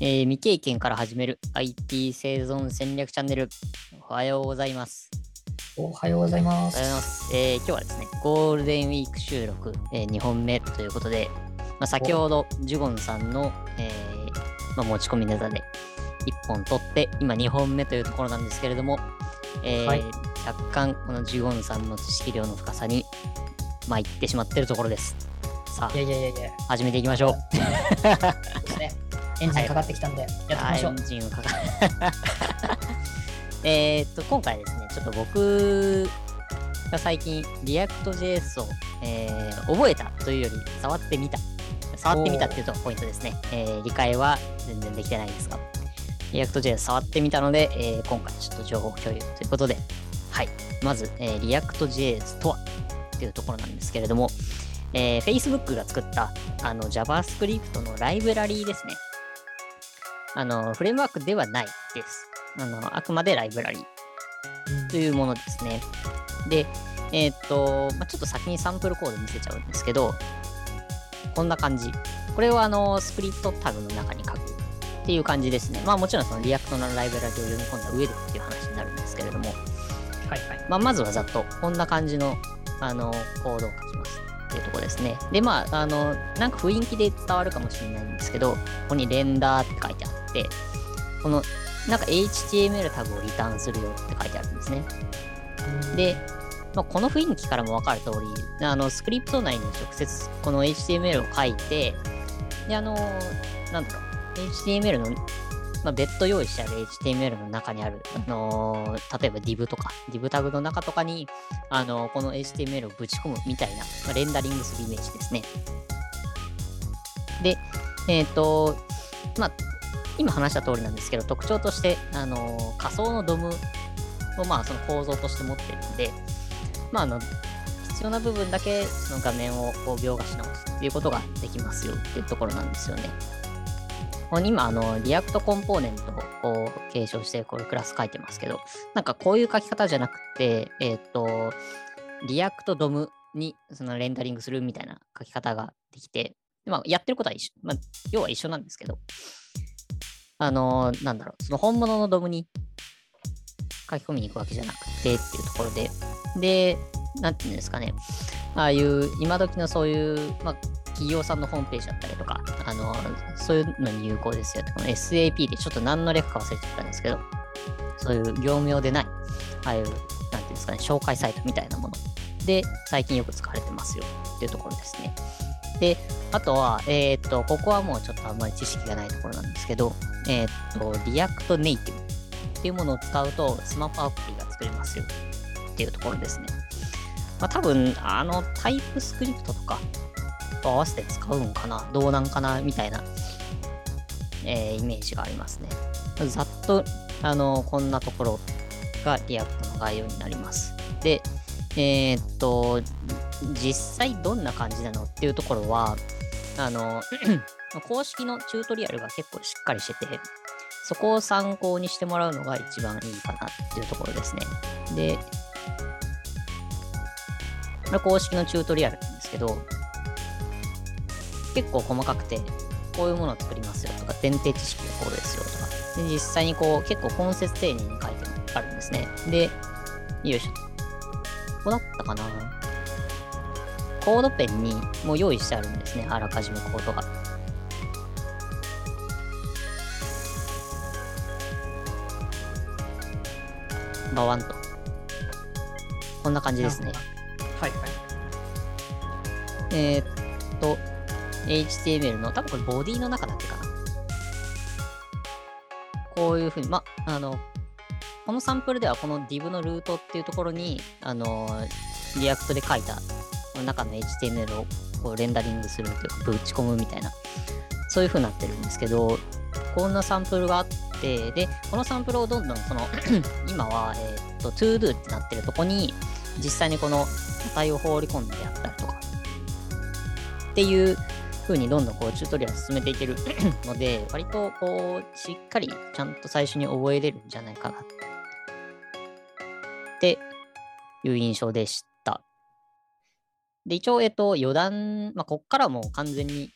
えー未経験から始める IT 生存戦略チャンネル。おはようございます。おはようございまおはようございす。ます。えー今日はですね、ゴールデンウィーク収録、え2本目ということで、まあ、先ほどジュゴンさんの、えーまあ、持ち込みネタで1本取って、今2本目というところなんですけれども、えーはい若干このジュゴンさんの知識量の深さに参ってしまっているところです。さいやいやいやいや、あ、始めていきましょう。エンジンかかってきたんで、やっていきましょう。エンジンをかか えーっと、今回ですね、ちょっと僕が最近、リアクト JS を、えー覚えたというより、触ってみた。触ってみたっていうとポイントですね。えー理解は全然できてないんですが、 React JS 触ってみたので、えー今回ちょっと情報共有ということで、はい。まず、えー、リアクト JS とはっていうところなんですけれども、えー Facebook が作ったあの JavaScript のライブラリーですね。あの、フレームワークではないです。あの、あくまでライブラリーというものですね。で、えーっと、まあ、ちょっと先にサンプルコード見せちゃうんですけど、こんな感じ。これをあの、スクリプトタグの中に書くっていう感じですね。まあもちろんその React のライブラリを読み込んだ上でっていう話になるんですけれども、はいはい。まあ、まずはざっとこんな感じのあのコードを書きますっていうところですね。で、まあ、あの、なんか雰囲気で伝わるかもしれないんですけど、ここにレンダーって書いてあって、このなんか HTML タグをリターンするよって書いてあるんですね。で、まあ、この雰囲気からも分かる通り、あのスクリプト内に直接この HTML を書いて、で、あの、なんだろう、HTML の、まあ、別途用意してある HTML の中にある、あのー例えば div とか、div タグの中とかに、あのーこの HTML をぶち込むみたいな、まあ、レンダリングするイメージですね。で、えっ、と、まあ、今話した通りなんですけど、特徴として、あの仮想の DOM を、まあ、その構造として持ってるんで、まあ、あの、必要な部分だけその画面をこう描画し直すっていうことができますよっていうところなんですよね。ここに今、あの、 React コンポーネントを継承して、こういうクラス書いてますけど、なんかこういう書き方じゃなくて、えっ、と、 React DOM にそのレンダリングするみたいな書き方ができて、まあ、やってることは一緒、まあ、要は一緒なんですけど、あのなんだろう、その本物の DOM に書き込みに行くわけじゃなくてっていうところで、で、なんていうんですかね、ああいう今時のそういう、まあ、企業さんのホームページだったりとか、あのそういうのに有効ですよって、この SAP でちょっと何の略か忘れちゃったんですけど、そういう業務用でない、ああいう、なんていうんですかね、紹介サイトみたいなもの。で、最近よく使われてますよっていうところですね。で、あとは、えっ、と、ここはもうちょっとあんまり知識がないところなんですけど、えっ、と、React Native っていうものを使うと、スマホアプリが作れますよっていうところですね。まあ、多分、あの、タイプスクリプトとかと合わせて使うんかな、どうなんかな、みたいな、えーイメージがありますね。ざっと、あの、こんなところが React の概要になります。で、えーっと、実際どんな感じなのっていうところは、あの、公式のチュートリアルが結構しっかりしてて、そこを参考にしてもらうのが一番いいかなっていうところですね。で、これ公式のチュートリアルなんですけど、結構細かくて、こういうものを作りますよとか、前提知識がこうですよとか、で実際にこう結構根節丁寧に書いてあるんですね。で、よいしょ。ここだったかな？コードペンにもう用意してあるんですね。あらかじめコードが。バワンと。こんな感じですね。はいはい。えーっと、HTML の、多分これボディの中だけかな。こういうふうに、ま、あの、このサンプルではこの div のルートっていうところに、あの、 React で書いた、この中の HTML をこうレンダリングするというか、ぶち込むみたいな、そういうふうになってるんですけど、こんなサンプルがあって、で、このサンプルをどんどんその、今は、えーっと、todo ってなってるとこに、実際にこの値を放り込んでやったりとか、っていう風にどんどんこうチュートリアル進めていける ので、割とこう、しっかりちゃんと最初に覚えれるんじゃないかなっていう印象でした。で、一応、えっと、余談、まあ、こっからも完全に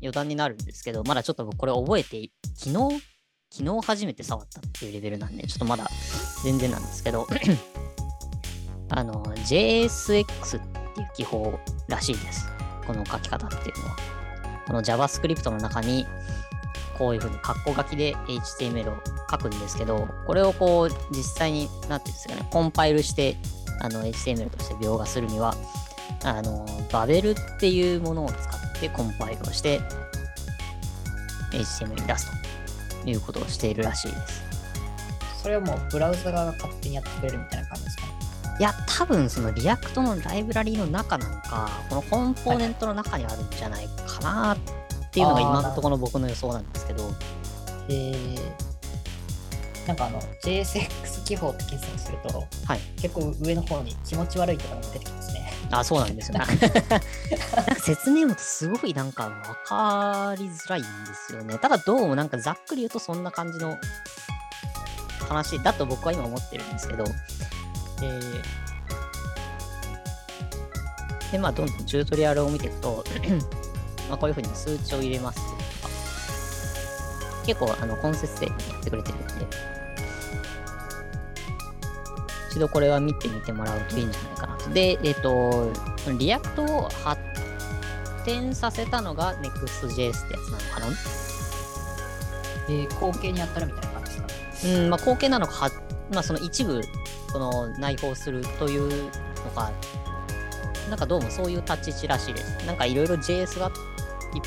余談になるんですけど、まだちょっと僕これ覚えて、昨日、昨日初めて触ったっていうレベルなんで、ちょっとまだ全然なんですけど、あの、JSX っていう記法らしいです。この書き方っていうのは。この JavaScript の中に、こういうふうに括弧書きで HTML を書くんですけど、これをこう実際に、なんていうんですかね、コンパイルしてあの HTML として描画するには、あの、バベルっていうものを使ってコンパイルをして、HTML に出すということをしているらしいです。それはもうブラウザ側が勝手にやってくれるみたいな感じですか？ね。いや、多分その React のライブラリの中なのか、このコンポーネントの中にあるんじゃないかなっていうのが今のところの僕の予想なんですけど、えー、なんかあの JSX 記法って検索すると、はい結構上の方に気持ち悪いとかも出てきますね。あ、そうなんですよ。なんか説明もすごいなんか分かりづらいんですよね。ただどうもなんかざっくり言うとそんな感じの話だと僕は今思ってるんですけど、えー、で、まあ、どんどんチュートリアルを見ていくと、まあこういうふうに数値を入れますとか、結構あの根節でやってくれてるんで、一度これは見てみてもらうといいんじゃないかな。で、えっ、と、 React を発展させたのが Next.js ってやつなのかな？えー、後継にやったらみたいな感じですか？ね。うん、まあ、後継なのか、はまあ、その一部、この内包するというのか、なんかどうもそういう立ち位置らしいです。なんかいろいろ JS がいっ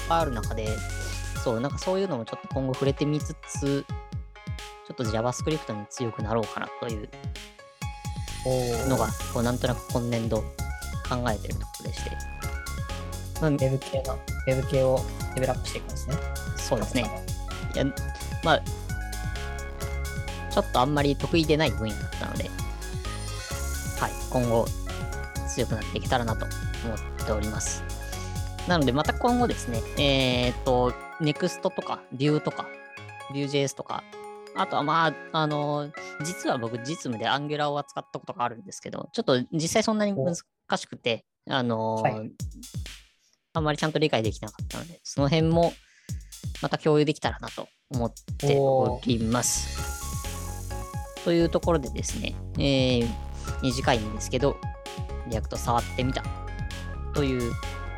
ぱいある中で、そう、なんかそういうのもちょっと今後触れてみつつ、ちょっと JavaScript に強くなろうかなというのが、こうなんとなく今年度考えてるところでして、まあウ、ェブ系の、ウェブ系をデベロップしていくんですね。そうですね。いや、まあ、ちょっとあんまり得意でない分野だったので、はい、今後強くなっていけたらなと思っております。なので、また今後ですね、えーっと、Next とか Vue とか Vue.js とか、あとはまあ、あの、実は僕実務で Angular を扱ったことがあるんですけど、ちょっと実際そんなに難しくて、あの、はいあんまりちゃんと理解できなかったので、その辺もまた共有できたらなと思っております。というところでですね、えー短いんですけど、 React 触ってみたという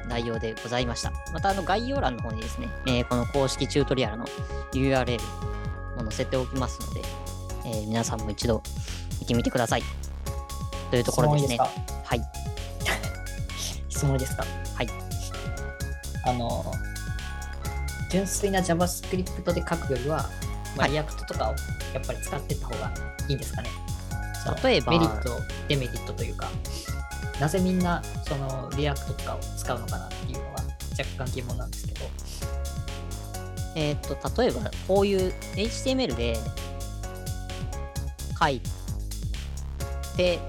内容でございました。またあの概要欄の方にですね、えーこの公式チュートリアルの URL を載せておきますので、えー皆さんも一度見てみてください。というところですね。はい。質問いいですか？はい。あの、純粋な JavaScript で書くよりは、まあ、はい React とかをやっぱり使っていった方がいいんですかね？その例えばメリット、デメリットというか、なぜみんなその React とかを使うのかなっていうのは若干疑問なんですけど。えーっと、例えば、こういう HTML で書いて、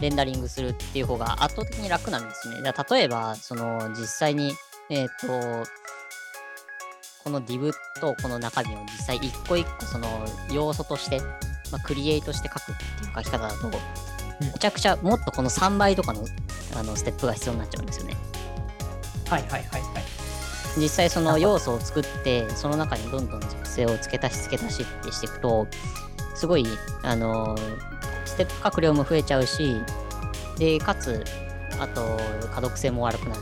レンダリングするっていう方が圧倒的に楽なんですね。だ例えば、その、実際に、えーっと、この div とこの中身を実際一個一個その要素として、まあ、クリエイトして書くっていう書き方だと、めちゃくちゃもっとこの3倍とかのあのステップが必要になっちゃうんですよね。はいはいはいはい。実際その要素を作ってその中にどんどん属性を付け足し付け足しってしていくとすごいあのステップ閣僚も増えちゃうしでかつあと可読性も悪くなる。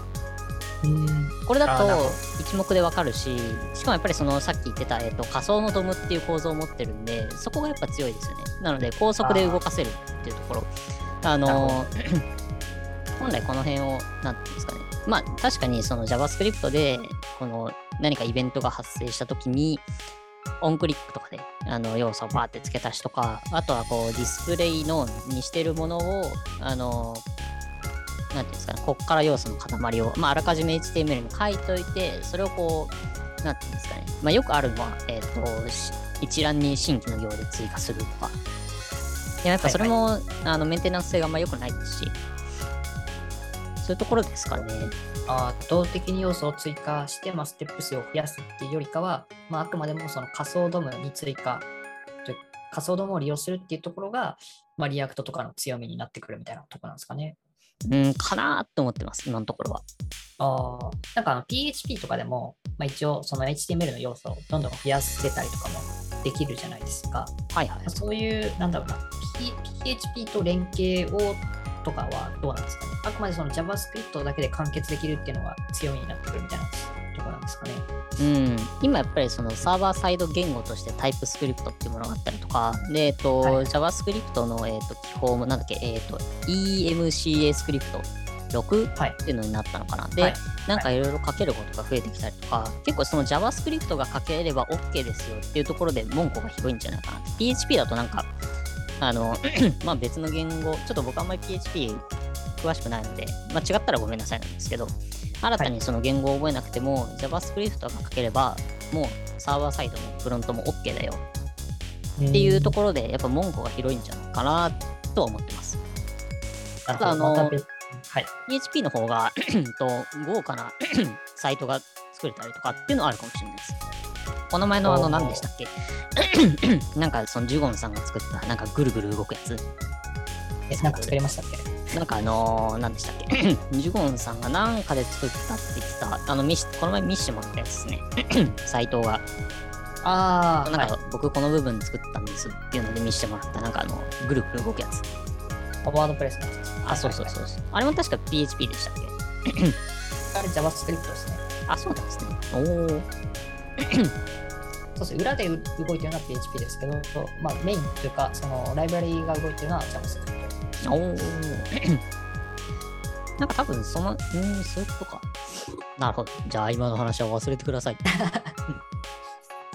うん。これだと一目でわかるししかもやっぱりそのさっき言ってた、えっと、仮想のドムっていう構造を持ってるんでそこがやっぱ強いですよね。なので高速で動かせるっていうところ。あの 本来この辺をなんていうんですかね。まあ確かにその JavaScript でこの何かイベントが発生したときにオンクリックとかであの要素をバーって付け足しとかあとはこうディスプレイのにしてるものをあのなんていうんですかね、ここから要素の塊を、まあ、あらかじめ HTML に書いといて、それをこう、なんていうんですかね、まあ、よくあるのは、えっ、と、し一覧に新規の行で追加するとか。でもやっぱそれも、あのメンテナンス性があんま良くないですし、そういうところですかね。あー動的に要素を追加して、まあ、ステップ数を増やすっていうよりかは、まあ、あくまでもその仮想ドムに追加、と仮想ドムを利用するっていうところが、まあ、 React とかの強みになってくるみたいなところなんですかね。うん、かなーって思ってます、今のところは。ああ、なんかあの PHP とかでも、まあ、一応その HTML の要素をどんどん増やせたりとかもできるじゃないですか。はいはい。そういう、なんだろうな、P、PHP と連携をとかはどうなんですかね？あくまでその JavaScript だけで完結できるっていうのが強みになってくるみたいなところなんですかね。うん、今やっぱりそのサーバーサイド言語として TypeScript っていうものがあったりとか、で、えっと、はい JavaScript の、えっと、基本も、なんだっけ、えっと、EMCA スクリプト6はいっていうのになったのかな？で、はいなんかいろいろ書けることが増えてきたりとか、結構その JavaScript が書ければ OK ですよっていうところで門戸が広いんじゃないかな。PHP だとなんか、あの、まあ別の言語、ちょっと僕あんまり PHP 詳しくないので、まあ違ったらごめんなさいなんですけど、新たにその言語を覚えなくても、JavaScript が書ければ、もうサーバーサイドもフロントも OK だよっっていうところで、やっぱ門戸が広いんじゃないかなとは思ってます。ろあのはい。PHP の方がと豪華なサイトが作れたりとかっていうのはあるかもしれないです。この前のあの何でしたっけ？なんかそのジュゴンさんが作ったなんかぐるぐる動くやつ。え、なんか作りましたっけ？なんかあのー、何でしたっけ？ジュゴンさんがなんかで作ったって言ってたあのミッシこの前見してもらったやつですね。サイトが。ああ、はい。なんか。僕この部分作ったんですっていうので見してもらったなんかあのぐるぐる動くやつ。ワードプレスのやつ。あそうそうそうそう。あれも確か PHP でしたっけ？あれ JavaScript ですね。あそうなんですね。おお そうです裏でう動いてるのは PHP ですけど、まあ、メインというか、そのライブラリが動いてるのは JavaScript。おお。なんか多分その、うん、そういうことか。なるほど。じゃあ今の話は忘れてください。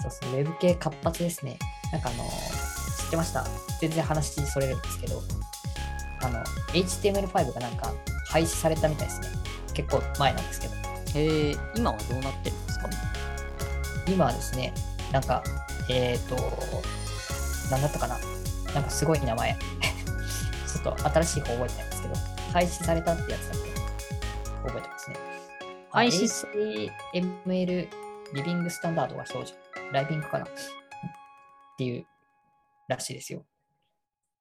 そうそう、ウェブ系活発ですね。なんかあの、知ってました？全然話それるんですけど、あの、HTML5 がなんか廃止されたみたいですね。結構前なんですけど。へえ、今はどうなってる今はですね、なんか、えっ、ー、と、なんだったかななんかすごい名前。ちょっと新しい方覚えてないんですけど、廃止されたってやつだけ覚えてますね。廃止さ HTML リビングスタンダードが標準。ライビングかなっていうらしいですよ。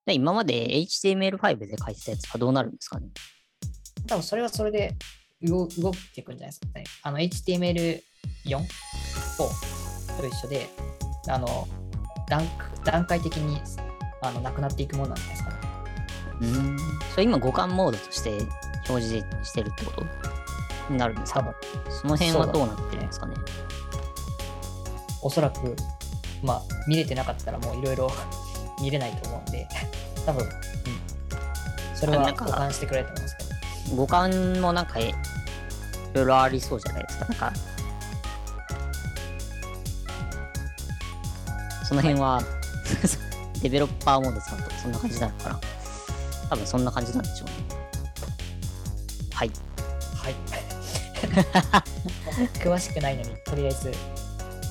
で今まで HTML5 で書いてたやつはどうなるんですかね？多分それはそれで動動いていくんじゃないですかね。あの HTML4 と一緒で、あの段段階的にあのなくなっていくものなんじゃないですかね。うーん。それ今互換モードとして表示してるってこと？になるんですか？多分。その辺はどうなってるんですかね？おそらく、まあ、見れてなかったらもういろいろ 見れないと思うんで、多分、うん、それは保管してくれると思いますけど。互換もなんかえいろいろありそうじゃないですか。なんか、その辺は、デベロッパーモードさんとかそんな感じなのかな。多分そんな感じなんでしょうね。はい。はい。詳しくないのに、とりあえず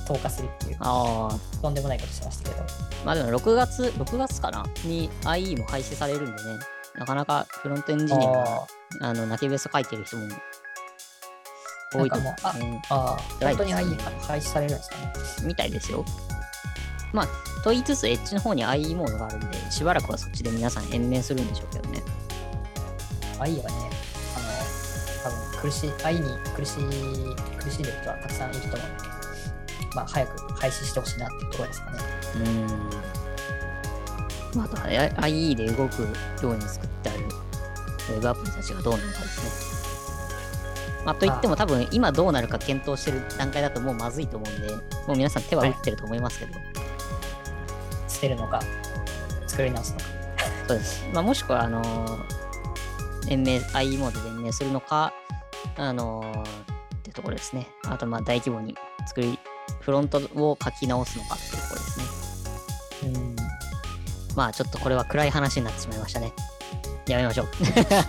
投下するっていう、ああ、とんでもないことしましたけど。まあでも6月、6月かな？に IE も廃止されるんでね、なかなかフロントエンジニアがああの泣きべそ書いてる人も多いと思うう、うんああ、本当に IE が廃止されるんですかね。みたいですよ。まあ、と言いつつ、エッジの方に IE モードがあるんで、しばらくはそっちで皆さん延命するんでしょうけどね。IE はね、あの、多分苦しい、IE に苦しい、苦しんでる人はたくさんいると思うんで、まあ、早く廃止してほしいなっていうところですかね。うーん。まあ、あとは IE で動くように作ってあるウェブアプリたちがどうなるかですね。まあ、といっても多分今どうなるか検討してる段階だともうまずいと思うんで、もう皆さん手は打ってると思いますけど、捨てるのか、作り直すのか。そうです。まあ、もしくは、あのー延命、IE モードで延命するのか、あのーっていうところですね。あと、まあ、大規模に作り、フロントを書き直すのかっていうところですね。うん。まあ、ちょっとこれは暗い話になってしまいましたね。やめましょう。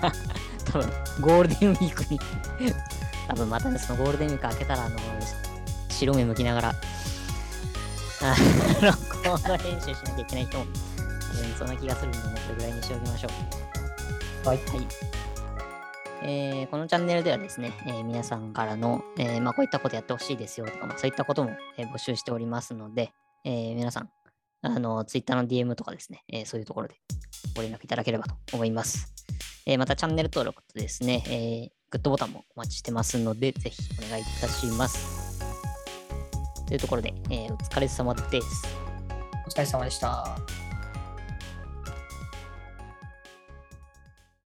多分、ゴールデンウィークに 多分またね、そのゴールデンウィーク明けたら、あの白目向きながら、あの、コード編集しなきゃいけない人も、多分そんな気がするんで、もっとぐらいにしておきましょう。はい。はい。えーこのチャンネルではですね、えー皆さんからの、えーまあ、こういったことやってほしいですよとか、まあ、そういったことも、えー募集しておりますので、えー皆さん、あの、Twitter の DM とかですね、えーそういうところでご連絡いただければと思います。えーまたチャンネル登録とですね、えーグッドボタンもお待ちしてますので、ぜひお願いいたします。というところで、えーお疲れ様です。お疲れ様でした。